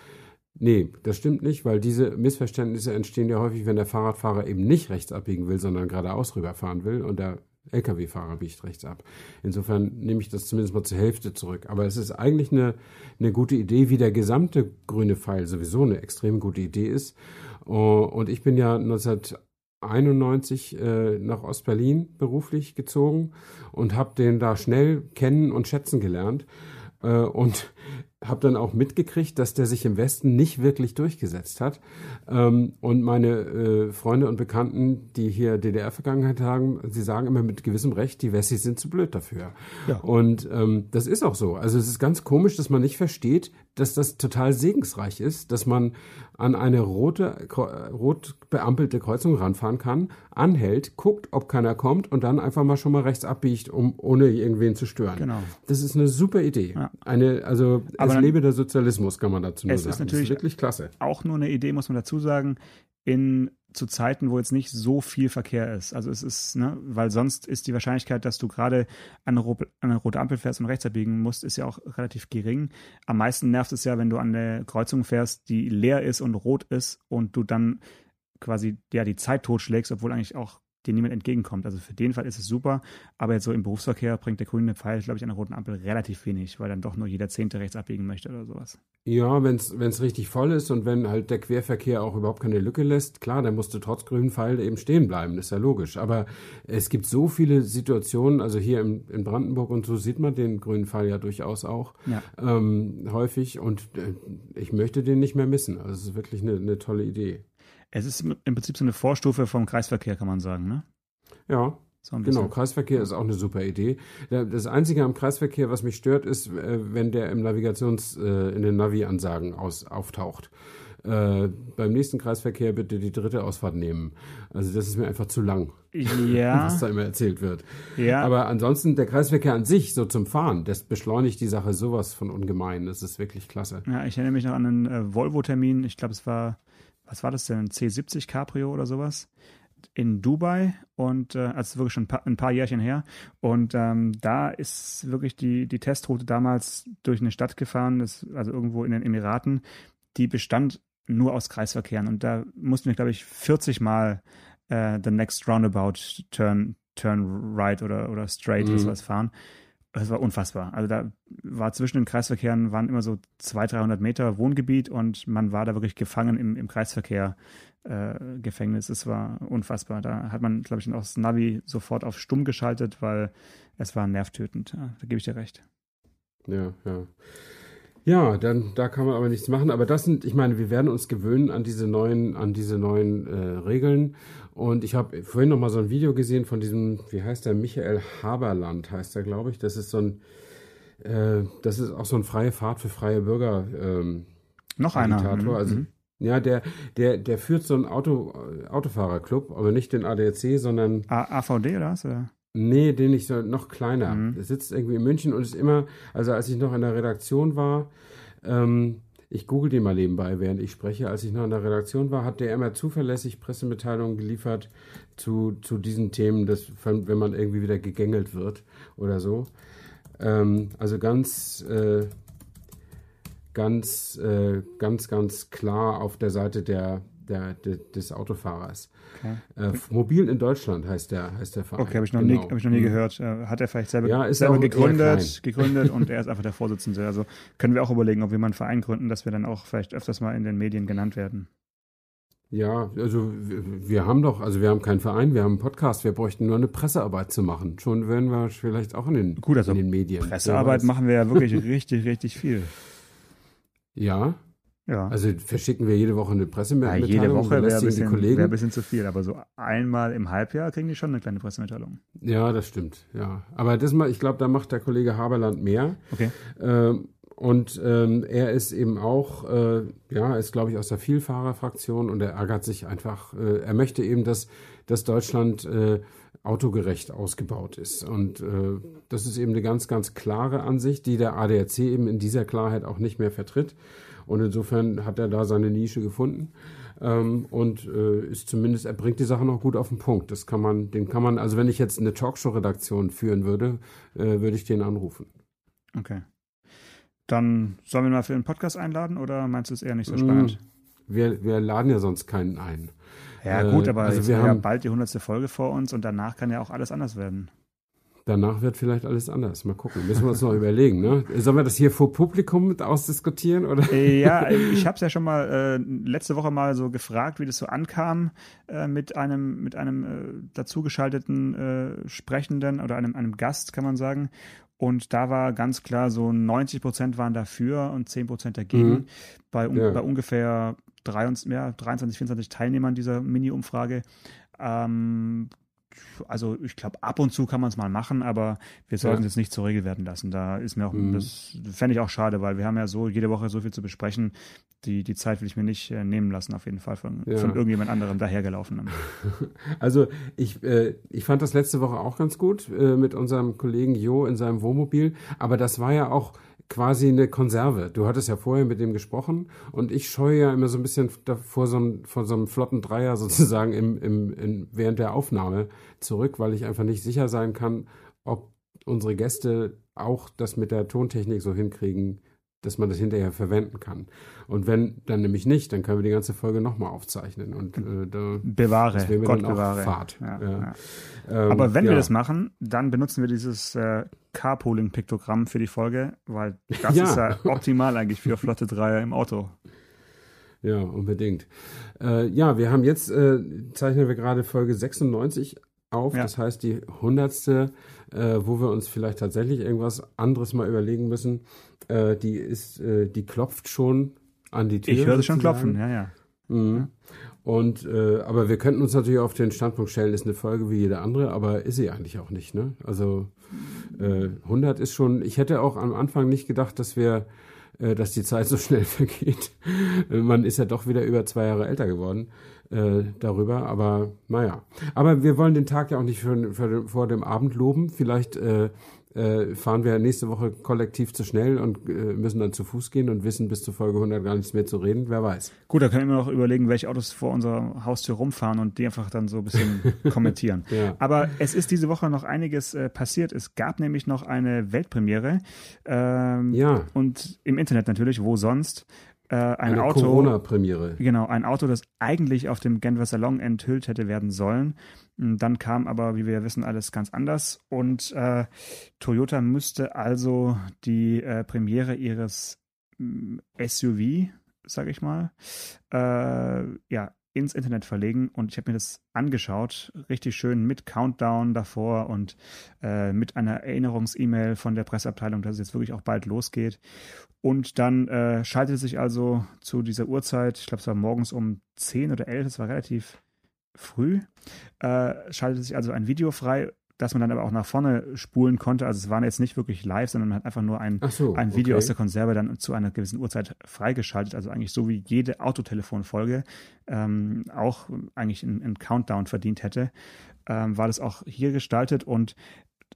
nee, das stimmt nicht, weil diese Missverständnisse entstehen ja häufig, wenn der Fahrradfahrer eben nicht rechts abbiegen will, sondern geradeaus rüberfahren will und der Lkw-Fahrer biegt rechts ab. Insofern nehme ich das zumindest mal zur Hälfte zurück. Aber es ist eigentlich eine, eine gute Idee, wie der gesamte grüne Pfeil sowieso eine extrem gute Idee ist. Oh, und ich bin ja 1991 äh, nach Ostberlin beruflich gezogen und habe den da schnell kennen und schätzen gelernt. Äh, und habe dann auch mitgekriegt, dass der sich im Westen nicht wirklich durchgesetzt hat. Ähm, und meine äh, Freunde und Bekannten, die hier DDR-Vergangenheit haben, sie sagen immer mit gewissem Recht, die Wessis sind zu blöd dafür. Ja. Und ähm, das ist auch so. Also es ist ganz komisch, dass man nicht versteht, dass das total segensreich ist, dass man an eine rote, rot beampelte Kreuzung ranfahren kann, anhält, guckt, ob keiner kommt und dann einfach mal schon mal rechts abbiegt, um ohne irgendwen zu stören. Genau. Das ist eine super Idee. Ja. Eine, also Aber es lebe der Sozialismus, kann man dazu nur es sagen. Ist natürlich das ist wirklich klasse. Auch nur eine Idee, muss man dazu sagen. In zu Zeiten, wo jetzt nicht so viel Verkehr ist. Also es ist, ne, weil sonst ist die Wahrscheinlichkeit, dass du gerade an eine, an eine rote Ampel fährst und rechts abbiegen musst, ist ja auch relativ gering. Am meisten nervt es ja, wenn du an der Kreuzung fährst, die leer ist und rot ist und du dann quasi ja die Zeit totschlägst, obwohl eigentlich auch dir niemand entgegenkommt. Also für den Fall ist es super, aber jetzt so im Berufsverkehr bringt der grüne Pfeil, glaube ich, an der roten Ampel relativ wenig, weil dann doch nur jeder Zehnte rechts abbiegen möchte oder sowas. Ja, wenn es richtig voll ist und wenn halt der Querverkehr auch überhaupt keine Lücke lässt, klar, dann musst du trotz grünen Pfeil eben stehen bleiben, das ist ja logisch. Aber es gibt so viele Situationen, also hier im, in Brandenburg und so sieht man den grünen Pfeil ja durchaus auch ja. Ähm, häufig und äh, ich möchte den nicht mehr missen. Also es ist wirklich eine, eine tolle Idee. Es ist im Prinzip so eine Vorstufe vom Kreisverkehr, kann man sagen, ne? Ja. So genau, Kreisverkehr ist auch eine super Idee. Das Einzige am Kreisverkehr, was mich stört, ist, äh, wenn der im Navigations-, äh, in den Navi-Ansagen auftaucht. Äh, beim nächsten Kreisverkehr bitte die dritte Ausfahrt nehmen. Also das ist mir einfach zu lang, ja. was da immer erzählt wird. Ja. Aber ansonsten der Kreisverkehr an sich, so zum Fahren, das beschleunigt die Sache sowas von ungemein. Das ist wirklich klasse. Ja, ich erinnere mich noch an einen äh, Volvo-Termin. Ich glaube, es war was war das denn, C70 Cabrio oder sowas in Dubai und äh, also wirklich schon ein paar, ein paar Jährchen her. Und ähm, da ist wirklich die, die Testroute damals durch eine Stadt gefahren, das, also irgendwo in den Emiraten, die bestand nur aus Kreisverkehren. Und da mussten wir, glaube ich, 40 Mal äh, the next roundabout turn, turn right oder, oder straight mhm. oder sowas fahren. Das war unfassbar. Also da war zwischen den Kreisverkehren waren immer so 200, 300 Meter Wohngebiet und man war da wirklich gefangen im, im Kreisverkehr äh, Gefängnis. Es war unfassbar. Da hat man, glaube ich, auch das Navi sofort auf stumm geschaltet, weil es war nervtötend. Ja, da gebe ich dir recht. Ja, ja. Ja, dann da kann man aber nichts machen. Aber das sind, ich meine, wir werden uns gewöhnen an diese neuen, an diese neuen äh, Regeln. Und ich habe vorhin noch mal so ein Video gesehen von diesem, wie heißt der, Michael Haberland heißt er, glaube ich. Das ist so ein, äh, das ist auch so ein freie Fahrt für freie Bürger. Ähm, noch einer. Mhm. Also, mhm. Ja, der, der, der führt so einen Auto, Autofahrerclub, aber nicht den ADAC, sondern. A AVD oder was? Oder? Nee, den nicht so, noch kleiner. Mhm. Der sitzt irgendwie in München und ist immer, also als ich noch in der Redaktion war, ähm, ich google den mal nebenbei, während ich spreche. Als ich noch in der Redaktion war, hat der immer zuverlässig Pressemitteilungen geliefert zu, zu diesen Themen, dass, wenn man irgendwie wieder gegängelt wird oder so. Ähm, also ganz, äh, ganz, äh, ganz, ganz klar auf der Seite der, der, der des Autofahrers. Okay. Äh, Mobil in Deutschland heißt der, heißt der Verein. Okay, habe ich, noch genau. nie, hab ich noch nie mhm. gehört. Äh, hat er vielleicht selber, ja, selber gegründet, gegründet und er ist einfach der Vorsitzende. Also können wir auch überlegen, ob wir mal einen Verein gründen, dass wir dann auch vielleicht öfters mal in den Medien genannt werden. Ja, also wir haben doch, also wir haben keinen Verein, wir haben einen Podcast, wir bräuchten nur eine Pressearbeit zu machen. Schon wären wir vielleicht auch in den, Gut, also in den Medien. Pressearbeit machen wir ja wirklich richtig, richtig viel. Ja, ja. Also verschicken wir jede Woche eine Pressemitteilung. Ja, jede Woche wäre ein, bisschen, wär ein bisschen zu viel, aber so einmal im Halbjahr kriegen die schon eine kleine Pressemitteilung. Ja, das stimmt. Ja, aber das mal, ich glaube, da macht der Kollege Haberland mehr. Okay. Ähm, und ähm, er ist eben auch, äh, ja, ist glaube ich aus der Vielfahrerfraktion und er ärgert sich einfach. Äh, er möchte eben, dass, dass Deutschland äh, autogerecht ausgebaut ist. Und äh, das ist eben eine ganz, ganz klare Ansicht, die der ADAC eben in dieser Klarheit auch nicht mehr vertritt. Und insofern hat er da seine Nische gefunden. Ähm, und äh, ist zumindest, er bringt die Sache noch gut auf den Punkt. Das kann man, den kann man, also wenn ich jetzt eine Talkshow-Redaktion führen würde, äh, würde ich den anrufen. Okay. Dann sollen wir mal für den Podcast einladen oder meinst du es eher nicht so spannend? Mm, wir, wir laden ja sonst keinen ein. Ja, gut, aber also wir haben ja bald die hundertste Folge vor uns und danach kann ja auch alles anders werden. Danach wird vielleicht alles anders. Mal gucken. Müssen wir uns noch überlegen. Ne? Sollen wir das hier vor Publikum mit ausdiskutieren? Oder? Äh, ja, ich habe es ja schon mal äh, letzte Woche mal so gefragt, wie das so ankam äh, mit einem, mit einem äh, dazugeschalteten äh, Sprechenden oder einem, einem Gast, kann man sagen. Und da war ganz klar, so 90 Prozent waren dafür und 10 Prozent dagegen. Mhm. Bei, um, ja. bei ungefähr 23, ja, 23, 24 Teilnehmern dieser Mini-Umfrage. Ähm, also ich glaube, ab und zu kann man es mal machen, aber wir sollten es ja. nicht zur Regel werden lassen. Da ist mir auch, mhm. das fände ich auch schade, weil wir haben ja so jede Woche so viel zu besprechen. Die, die Zeit will ich mir nicht äh, nehmen lassen, auf jeden Fall von, ja. von irgendjemand anderem dahergelaufenem. Also ich, äh, ich fand das letzte Woche auch ganz gut äh, mit unserem Kollegen Jo in seinem Wohnmobil, aber das war ja auch quasi eine Konserve. Du hattest ja vorher mit dem gesprochen und ich scheue ja immer so ein bisschen vor so einem, vor so einem flotten Dreier sozusagen im, im, in, während der Aufnahme zurück, weil ich einfach nicht sicher sein kann, ob unsere Gäste auch das mit der Tontechnik so hinkriegen, dass man das hinterher verwenden kann. Und wenn dann nämlich nicht, dann können wir die ganze Folge nochmal aufzeichnen. Und äh, da bewahre, Gott bewahre. Fahrt. Ja, ja. Ja. Ähm, Aber wenn wir das machen, dann benutzen wir dieses äh, Carpooling-Piktogramm für die Folge, weil das ist ja optimal eigentlich für flotte Dreier im Auto. Ja, unbedingt. Äh, ja, wir haben jetzt, äh, zeichnen wir gerade Folge 96 auf. Das heißt, die hundertste, äh, wo wir uns vielleicht tatsächlich irgendwas anderes mal überlegen müssen äh, die ist, äh, die klopft schon an die Tür. Ich höre sie schon klopfen, ja, ja. Mhm. Und äh, aber wir könnten uns natürlich auf den Standpunkt stellen, ist eine Folge wie jede andere, aber ist sie eigentlich auch nicht. Ne? Also äh, 100 ist schon. Ich hätte auch am Anfang nicht gedacht, dass wir, äh, dass die Zeit so schnell vergeht. Man ist ja doch wieder über zwei Jahre älter geworden äh, darüber. Aber naja. Aber wir wollen den Tag ja auch nicht für, für, vor dem Abend loben. Vielleicht äh, äh, fahren wir nächste Woche kollektiv zu schnell und äh, müssen dann zu Fuß gehen und wissen bis zur Folge 100 gar nichts mehr zu reden. Wer weiß. Gut, da können wir noch überlegen, welche Autos vor unserer Haustür rumfahren und die einfach dann so ein bisschen kommentieren. Ja. Aber es ist diese Woche noch einiges äh, passiert. Es gab nämlich noch eine Weltpremiere. Ähm, ja. Und im Internet natürlich, wo sonst. Äh, ein eine Auto. Corona-Premiere. Genau, ein Auto, das eigentlich auf dem Genfer Salon enthüllt hätte werden sollen. Dann kam aber, wie wir ja wissen, alles ganz anders. Und äh, Toyota müsste also die äh, Premiere ihres hm, SUV, sage ich mal, äh, ja, ins Internet verlegen und ich habe mir das angeschaut, richtig schön mit Countdown davor und äh, mit einer Erinnerungs-E-Mail von der Presseabteilung, dass es jetzt wirklich auch bald losgeht. Und dann äh, schaltete sich also zu dieser Uhrzeit, ich glaube es war morgens um 10 oder 11, es war relativ früh, äh, schaltete sich also ein Video frei, dass man dann aber auch nach vorne spulen konnte. Also es waren jetzt nicht wirklich live, sondern man hat einfach nur ein, so, ein Video okay. aus der Konserve dann zu einer gewissen Uhrzeit freigeschaltet. Also eigentlich so wie jede Autotelefonfolge ähm, auch eigentlich einen Countdown verdient hätte, ähm, war das auch hier gestaltet und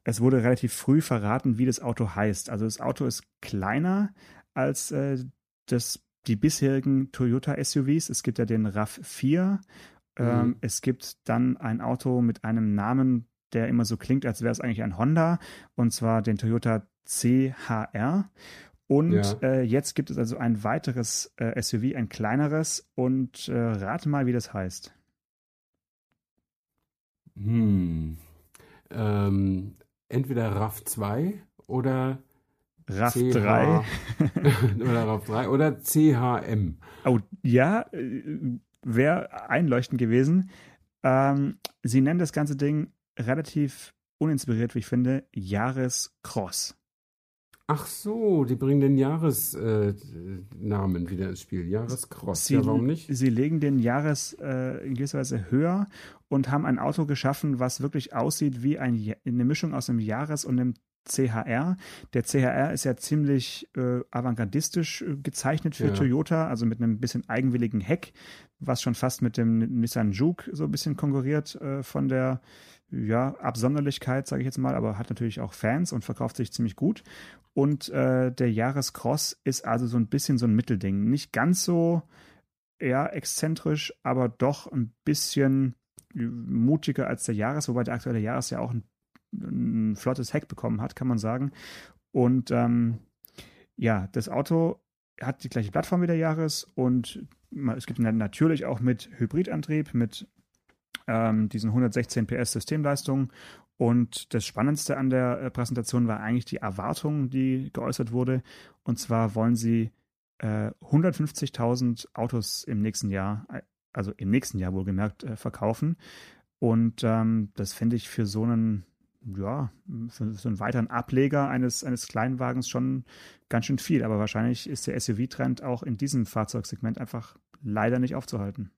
es wurde relativ früh verraten, wie das Auto heißt. Also das Auto ist kleiner als äh, das, die bisherigen Toyota SUVs. Es gibt ja den RAV4. Ähm, mhm. Es gibt dann ein Auto mit einem Namen, der immer so klingt, als wäre es eigentlich ein Honda, und zwar den Toyota CHR. Und ja. äh, jetzt gibt es also ein weiteres äh, SUV, ein kleineres. Und äh, rate mal, wie das heißt. Hm. Ähm, entweder RAV 2 oder RAV 3 oder RAV 3 oder CHM. Oh, ja, äh, wäre einleuchtend gewesen. Ähm, sie nennen das ganze Ding relativ uninspiriert, wie ich finde, Jahrescross. Ach so, die bringen den Jahresnamen äh, wieder ins Spiel. Jahrescross. Sie, ja, warum nicht? Sie legen den Jahres äh, in gewisser Weise höher und haben ein Auto geschaffen, was wirklich aussieht wie ein, eine Mischung aus einem Jahres- und einem CHR. Der CHR ist ja ziemlich äh, avantgardistisch äh, gezeichnet für ja. Toyota, also mit einem bisschen eigenwilligen Heck, was schon fast mit dem Nissan Juke so ein bisschen konkurriert äh, von der ja, Absonderlichkeit, sage ich jetzt mal, aber hat natürlich auch Fans und verkauft sich ziemlich gut. Und äh, der Jahrescross ist also so ein bisschen so ein Mittelding. Nicht ganz so eher exzentrisch, aber doch ein bisschen mutiger als der Jahres, wobei der aktuelle Jahres ja auch ein ein flottes Heck bekommen hat, kann man sagen. Und ähm, ja, das Auto hat die gleiche Plattform wie der Jahres und es gibt natürlich auch mit Hybridantrieb, mit ähm, diesen 116 PS Systemleistungen. Und das Spannendste an der äh, Präsentation war eigentlich die Erwartung, die geäußert wurde. Und zwar wollen sie äh, 150.000 Autos im nächsten Jahr, also im nächsten Jahr wohlgemerkt, äh, verkaufen. Und ähm, das finde ich für so einen ja, für so einen weiteren Ableger eines, eines Kleinwagens schon ganz schön viel. Aber wahrscheinlich ist der SUV-Trend auch in diesem Fahrzeugsegment einfach leider nicht aufzuhalten.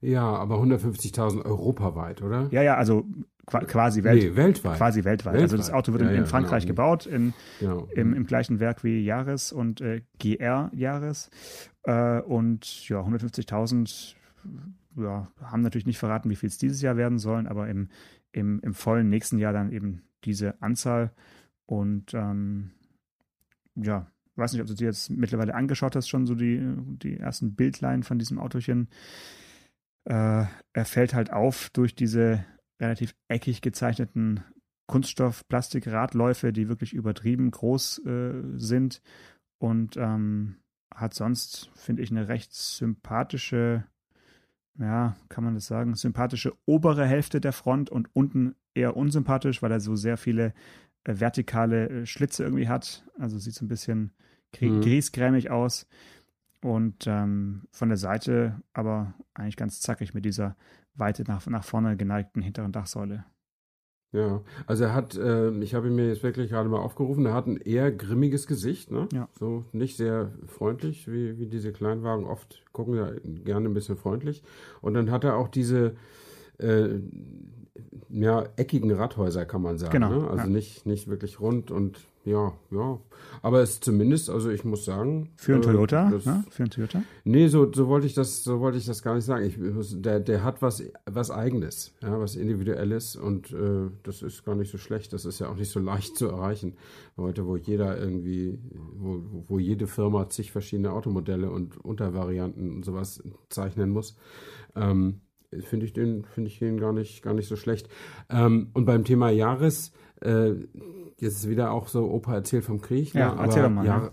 Ja, aber 150.000 europaweit, oder? Ja, ja, also quasi Welt, nee, weltweit. Quasi weltweit. weltweit. Also das Auto wird ja, in, in Frankreich genau. gebaut, in, genau. im, im, gleichen Werk wie Jahres und äh, GR Jahres. Äh, und ja, 150.000 ja, haben natürlich nicht verraten, wie viel es dieses Jahr werden sollen, aber im, im, im vollen nächsten Jahr dann eben diese Anzahl. Und ähm, ja, weiß nicht, ob du dir jetzt mittlerweile angeschaut hast, schon so die, die ersten Bildlein von diesem Autochen. Äh, er fällt halt auf durch diese relativ eckig gezeichneten Kunststoff-Plastik-Radläufe, die wirklich übertrieben groß äh, sind und ähm, hat sonst, finde ich, eine recht sympathische ja, kann man das sagen, sympathische obere Hälfte der Front und unten eher unsympathisch, weil er so sehr viele äh, vertikale äh, Schlitze irgendwie hat. Also sieht so ein bisschen mhm. griesgrämig aus. Und ähm, von der Seite aber eigentlich ganz zackig mit dieser weite nach, nach vorne geneigten hinteren Dachsäule. Ja, also er hat, äh, ich habe ihn mir jetzt wirklich gerade mal aufgerufen, er hat ein eher grimmiges Gesicht, ne? Ja. So nicht sehr freundlich, wie, wie diese Kleinwagen oft gucken ja gerne ein bisschen freundlich. Und dann hat er auch diese äh, ja, eckigen Radhäuser, kann man sagen. Genau. Ne? Also ja. nicht, nicht wirklich rund und ja, ja. Aber es ist zumindest, also ich muss sagen. Für einen äh, Toyota? Das, ne? Für einen Toyota? Nee, so, so wollte ich das, so wollte ich das gar nicht sagen. Ich, der, der hat was, was Eigenes, ja, was Individuelles und äh, das ist gar nicht so schlecht. Das ist ja auch nicht so leicht zu erreichen. Heute, wo jeder irgendwie, wo, wo jede Firma zig verschiedene Automodelle und Untervarianten und sowas zeichnen muss. Ähm, finde ich den, finde ich den gar nicht, gar nicht so schlecht. Ähm, und beim Thema Jahres, äh, jetzt ist wieder auch so, Opa erzählt vom Krieg. Ja, ne? erzähl doch mal. Jahr, ja.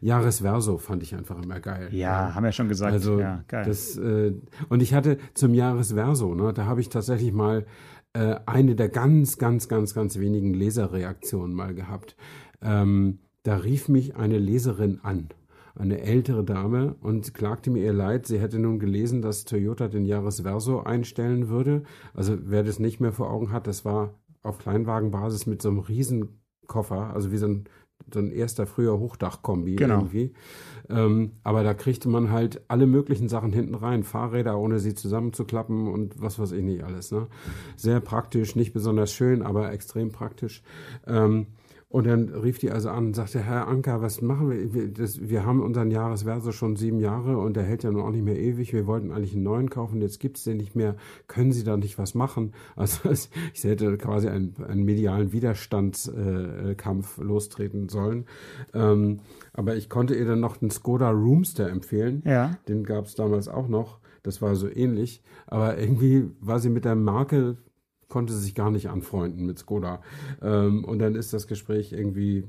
Jahresverso fand ich einfach immer geil. Ja, ja. haben wir schon gesagt. Also, ja, geil. Das, äh, und ich hatte zum Jahresverso, ne, da habe ich tatsächlich mal äh, eine der ganz, ganz, ganz, ganz wenigen Leserreaktionen mal gehabt. Ähm, da rief mich eine Leserin an eine ältere Dame und klagte mir ihr Leid. Sie hätte nun gelesen, dass Toyota den Jahresverso einstellen würde. Also wer das nicht mehr vor Augen hat, das war auf Kleinwagenbasis mit so einem Riesenkoffer, also wie so ein so ein erster früher Hochdachkombi genau. irgendwie. Ähm, aber da kriegte man halt alle möglichen Sachen hinten rein. Fahrräder, ohne sie zusammenzuklappen und was weiß ich nicht alles. Ne? Sehr praktisch, nicht besonders schön, aber extrem praktisch. Ähm, und dann rief die also an und sagte, Herr Anker, was machen wir? Wir, das, wir haben unseren Jahresverso schon sieben Jahre und der hält ja nun auch nicht mehr ewig. Wir wollten eigentlich einen neuen kaufen, jetzt gibt's den nicht mehr. Können Sie da nicht was machen? Also ich hätte quasi einen, einen medialen Widerstandskampf äh, lostreten sollen. Ähm, aber ich konnte ihr dann noch den Skoda Roomster empfehlen. Ja. Den gab's damals auch noch. Das war so ähnlich. Aber irgendwie war sie mit der Marke konnte sich gar nicht anfreunden mit Skoda. Ähm, und dann ist das Gespräch irgendwie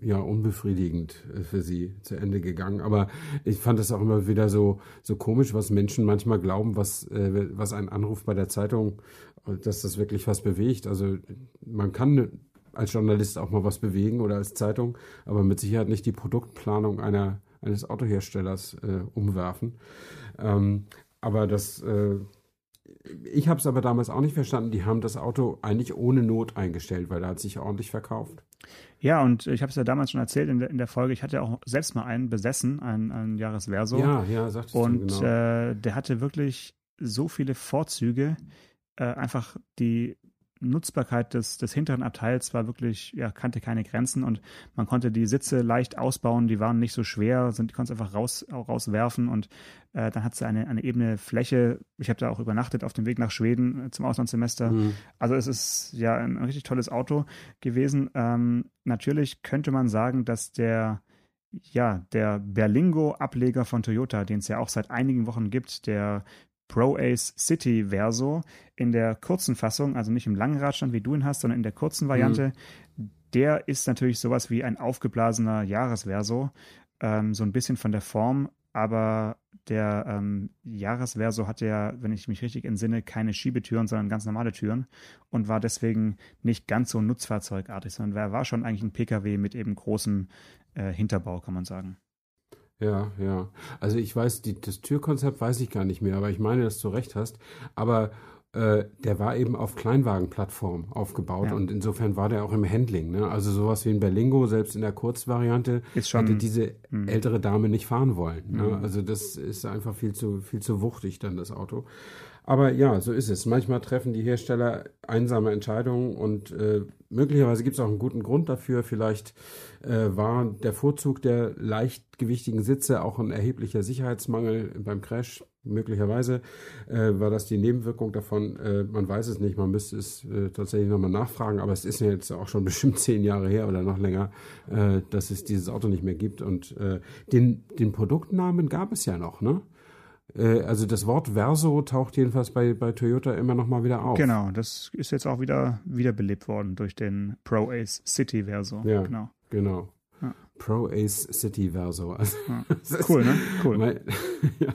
ja unbefriedigend äh, für sie zu Ende gegangen. Aber ich fand es auch immer wieder so so komisch, was Menschen manchmal glauben, was äh, was ein Anruf bei der Zeitung, dass das wirklich was bewegt. Also man kann als Journalist auch mal was bewegen oder als Zeitung, aber mit Sicherheit nicht die Produktplanung einer eines Autoherstellers äh, umwerfen. Ähm, aber das äh, ich habe es aber damals auch nicht verstanden. Die haben das Auto eigentlich ohne Not eingestellt, weil er hat sich ordentlich verkauft. Ja, und ich habe es ja damals schon erzählt in der, in der Folge. Ich hatte ja auch selbst mal einen besessen, einen, einen Jahresverso. Ja, ja, sagtest und, du, genau. äh, der hatte wirklich so viele Vorzüge. Äh, einfach die Nutzbarkeit des, des hinteren Abteils war wirklich, ja, kannte keine Grenzen und man konnte die Sitze leicht ausbauen, die waren nicht so schwer, sind, die konnte einfach raus, rauswerfen und äh, dann hat sie eine, eine ebene Fläche. Ich habe da auch übernachtet auf dem Weg nach Schweden äh, zum Auslandssemester. Mhm. Also es ist ja ein, ein, richtig tolles Auto gewesen. Ähm, natürlich könnte man sagen, dass der ja, der Berlingo-Ableger von Toyota, den es ja auch seit einigen Wochen gibt, der Pro Ace City Verso in der kurzen Fassung, also nicht im langen Radstand, wie du ihn hast, sondern in der kurzen Variante. Mhm. Der ist natürlich sowas wie ein aufgeblasener Jahresverso, ähm, so ein bisschen von der Form, aber der ähm, Jahresverso hatte ja, wenn ich mich richtig entsinne, keine Schiebetüren, sondern ganz normale Türen und war deswegen nicht ganz so nutzfahrzeugartig, sondern er war schon eigentlich ein Pkw mit eben großem äh, Hinterbau, kann man sagen. Ja, ja. Also ich weiß, die, das Türkonzept weiß ich gar nicht mehr, aber ich meine, dass du recht hast. Aber äh, der war eben auf Kleinwagenplattform aufgebaut ja. und insofern war der auch im Handling. Ne? Also sowas wie ein Berlingo, selbst in der Kurzvariante, ist schon, hätte diese mh. ältere Dame nicht fahren wollen. Ne? Also das ist einfach viel zu, viel zu wuchtig dann, das Auto. Aber ja, so ist es. Manchmal treffen die Hersteller einsame Entscheidungen und äh, möglicherweise gibt es auch einen guten Grund dafür. Vielleicht äh, war der Vorzug der leichtgewichtigen Sitze auch ein erheblicher Sicherheitsmangel beim Crash. Möglicherweise äh, war das die Nebenwirkung davon. Äh, man weiß es nicht, man müsste es äh, tatsächlich nochmal nachfragen, aber es ist ja jetzt auch schon bestimmt zehn Jahre her oder noch länger, äh, dass es dieses Auto nicht mehr gibt. Und äh, den, den Produktnamen gab es ja noch, ne? Äh, also das Wort Verso taucht jedenfalls bei, bei Toyota immer noch mal wieder auf. Genau, das ist jetzt auch wieder wiederbelebt worden durch den Pro Ace City Verso. Ja, genau. genau. Ja. Pro Ace City Verso. Also, ja. Cool, ne? Cool. Mein, ja,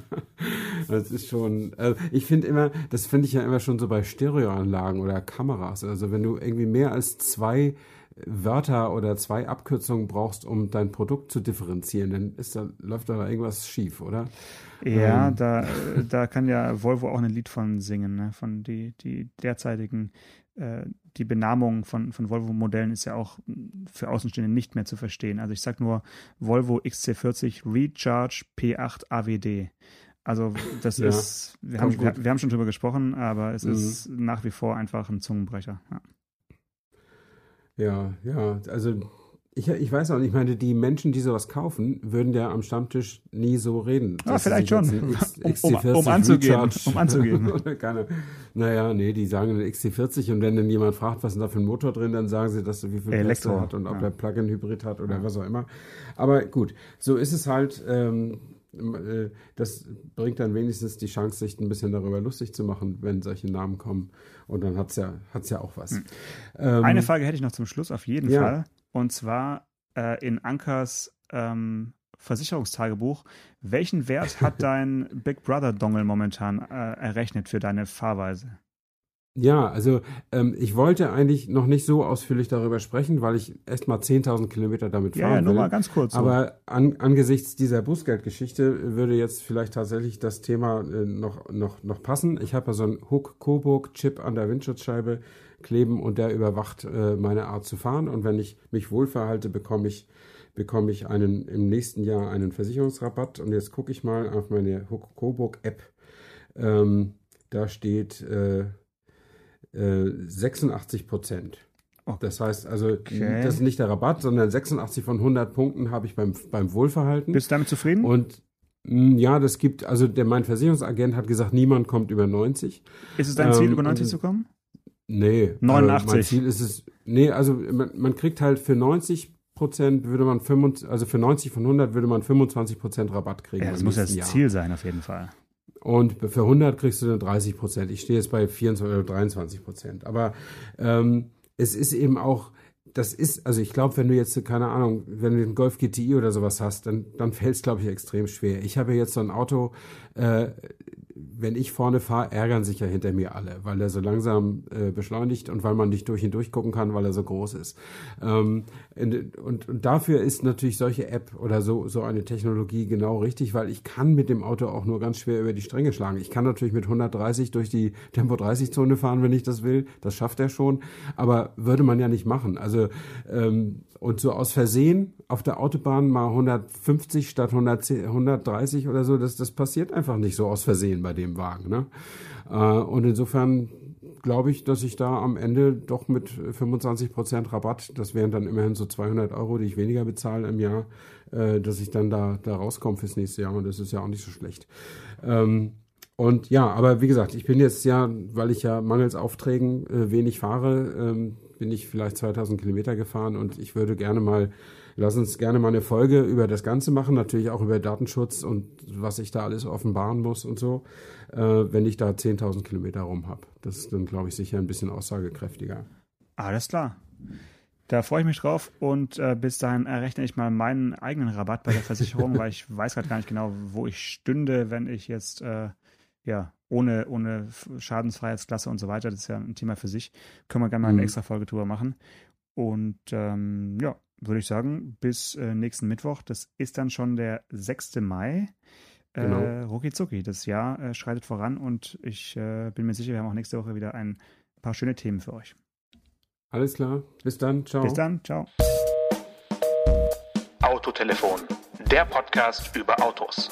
das ist schon, also ich finde immer, das finde ich ja immer schon so bei Stereoanlagen oder Kameras. Also wenn du irgendwie mehr als zwei Wörter oder zwei Abkürzungen brauchst, um dein Produkt zu differenzieren, dann ist da, läuft da irgendwas schief, oder? Ja, ähm. da, da kann ja Volvo auch ein Lied von singen, ne? von die, die derzeitigen, äh, die Benamung von, von Volvo-Modellen ist ja auch für Außenstehende nicht mehr zu verstehen. Also ich sage nur Volvo XC40 Recharge P8 AWD. Also das ja, ist, wir haben, wir, wir, haben schon drüber gesprochen, aber es mhm. ist nach wie vor einfach ein Zungenbrecher. Ja. Ja, ja, also ich, ich weiß auch nicht, ich meine, die Menschen, die sowas kaufen, würden ja am Stammtisch nie so reden. Ah, vielleicht schon. X, XC40 um, um, anzugeben. Um anzugeben. keine, naja, nee, die sagen dann XC40 und wenn dann jemand fragt, was ist da für ein Motor drin, dann sagen sie, dass er wie viel Elektro hat und ob ja. er Plug-in-Hybrid hat oder ja. was auch immer. Aber gut, so ist es halt. Ähm, äh, das bringt dann wenigstens die Chance, sich ein bisschen darüber lustig zu machen, wenn solche Namen kommen. Und dann hat es ja, hat's ja auch was. Hm. Ähm, Eine Frage hätte ich noch zum Schluss, auf jeden ja. Fall. Und zwar äh, in Ankers ähm, Versicherungstagebuch. Welchen Wert hat dein Big Brother Dongle momentan äh, errechnet für deine Fahrweise? Ja, also ähm, ich wollte eigentlich noch nicht so ausführlich darüber sprechen, weil ich erst mal 10.000 Kilometer damit fahren ja, ja, nur will. mal ganz kurz. So. Aber an, angesichts dieser Bußgeldgeschichte würde jetzt vielleicht tatsächlich das Thema äh, noch, noch, noch passen. Ich habe ja so einen Hook Coburg Chip an der Windschutzscheibe kleben und der überwacht äh, meine Art zu fahren. Und wenn ich mich wohlverhalte, bekomme ich, bekomme ich einen, im nächsten Jahr einen Versicherungsrabatt. Und jetzt gucke ich mal auf meine Coburg-App. Ähm, da steht äh, 86 äh, Prozent. Oh. Das heißt also, okay. das ist nicht der Rabatt, sondern 86 von 100 Punkten habe ich beim, beim Wohlverhalten. Bist du damit zufrieden? Und hm, ja, das gibt, also der, mein Versicherungsagent hat gesagt, niemand kommt über 90. Ist es dein Ziel, ähm, über 90 zu kommen? Nee. 89. Also mein Ziel ist es, nee, also man, man kriegt halt für 90 Prozent würde man 25, also für 90 von 100 würde man 25 Prozent Rabatt kriegen. Ja, das muss ja das Jahr. Ziel sein, auf jeden Fall. Und für 100 kriegst du dann 30 Prozent. Ich stehe jetzt bei 24 oder 23 Prozent. Aber ähm, es ist eben auch, das ist, also ich glaube, wenn du jetzt, keine Ahnung, wenn du den Golf GTI oder sowas hast, dann, dann fällt es, glaube ich, extrem schwer. Ich habe jetzt so ein Auto, äh, wenn ich vorne fahre, ärgern sich ja hinter mir alle, weil er so langsam äh, beschleunigt und weil man nicht durch ihn durchgucken kann, weil er so groß ist. Ähm, und, und, dafür ist natürlich solche App oder so, so eine Technologie genau richtig, weil ich kann mit dem Auto auch nur ganz schwer über die Stränge schlagen. Ich kann natürlich mit 130 durch die Tempo-30-Zone fahren, wenn ich das will. Das schafft er schon. Aber würde man ja nicht machen. Also ähm, und so aus Versehen auf der Autobahn mal 150 statt 110, 130 oder so, das, das passiert einfach nicht so aus Versehen bei dem Wagen. Ne? Äh, und insofern glaube ich, dass ich da am Ende doch mit 25 Prozent Rabatt, das wären dann immerhin so 200 Euro, die ich weniger bezahle im Jahr, äh, dass ich dann da, da rauskomme fürs nächste Jahr und das ist ja auch nicht so schlecht. Ähm, und ja, aber wie gesagt, ich bin jetzt ja, weil ich ja mangels Aufträgen äh, wenig fahre, ähm, bin ich vielleicht 2000 Kilometer gefahren und ich würde gerne mal, lass uns gerne mal eine Folge über das Ganze machen, natürlich auch über Datenschutz und was ich da alles offenbaren muss und so, äh, wenn ich da 10.000 Kilometer rum habe. Das ist dann, glaube ich, sicher ein bisschen aussagekräftiger. Alles klar. Da freue ich mich drauf und äh, bis dahin errechne ich mal meinen eigenen Rabatt bei der Versicherung, weil ich weiß gerade gar nicht genau, wo ich stünde, wenn ich jetzt äh, ja ohne, ohne Schadensfreiheitsklasse und so weiter. Das ist ja ein Thema für sich. Können wir gerne mal eine mhm. extra Folge drüber machen. Und ähm, ja, würde ich sagen, bis äh, nächsten Mittwoch. Das ist dann schon der 6. Mai. Äh, genau. Äh, Rucki Zucki. Das Jahr äh, schreitet voran und ich äh, bin mir sicher, wir haben auch nächste Woche wieder ein paar schöne Themen für euch. Alles klar. Bis dann. Ciao. Bis dann. Ciao. Autotelefon. Der Podcast über Autos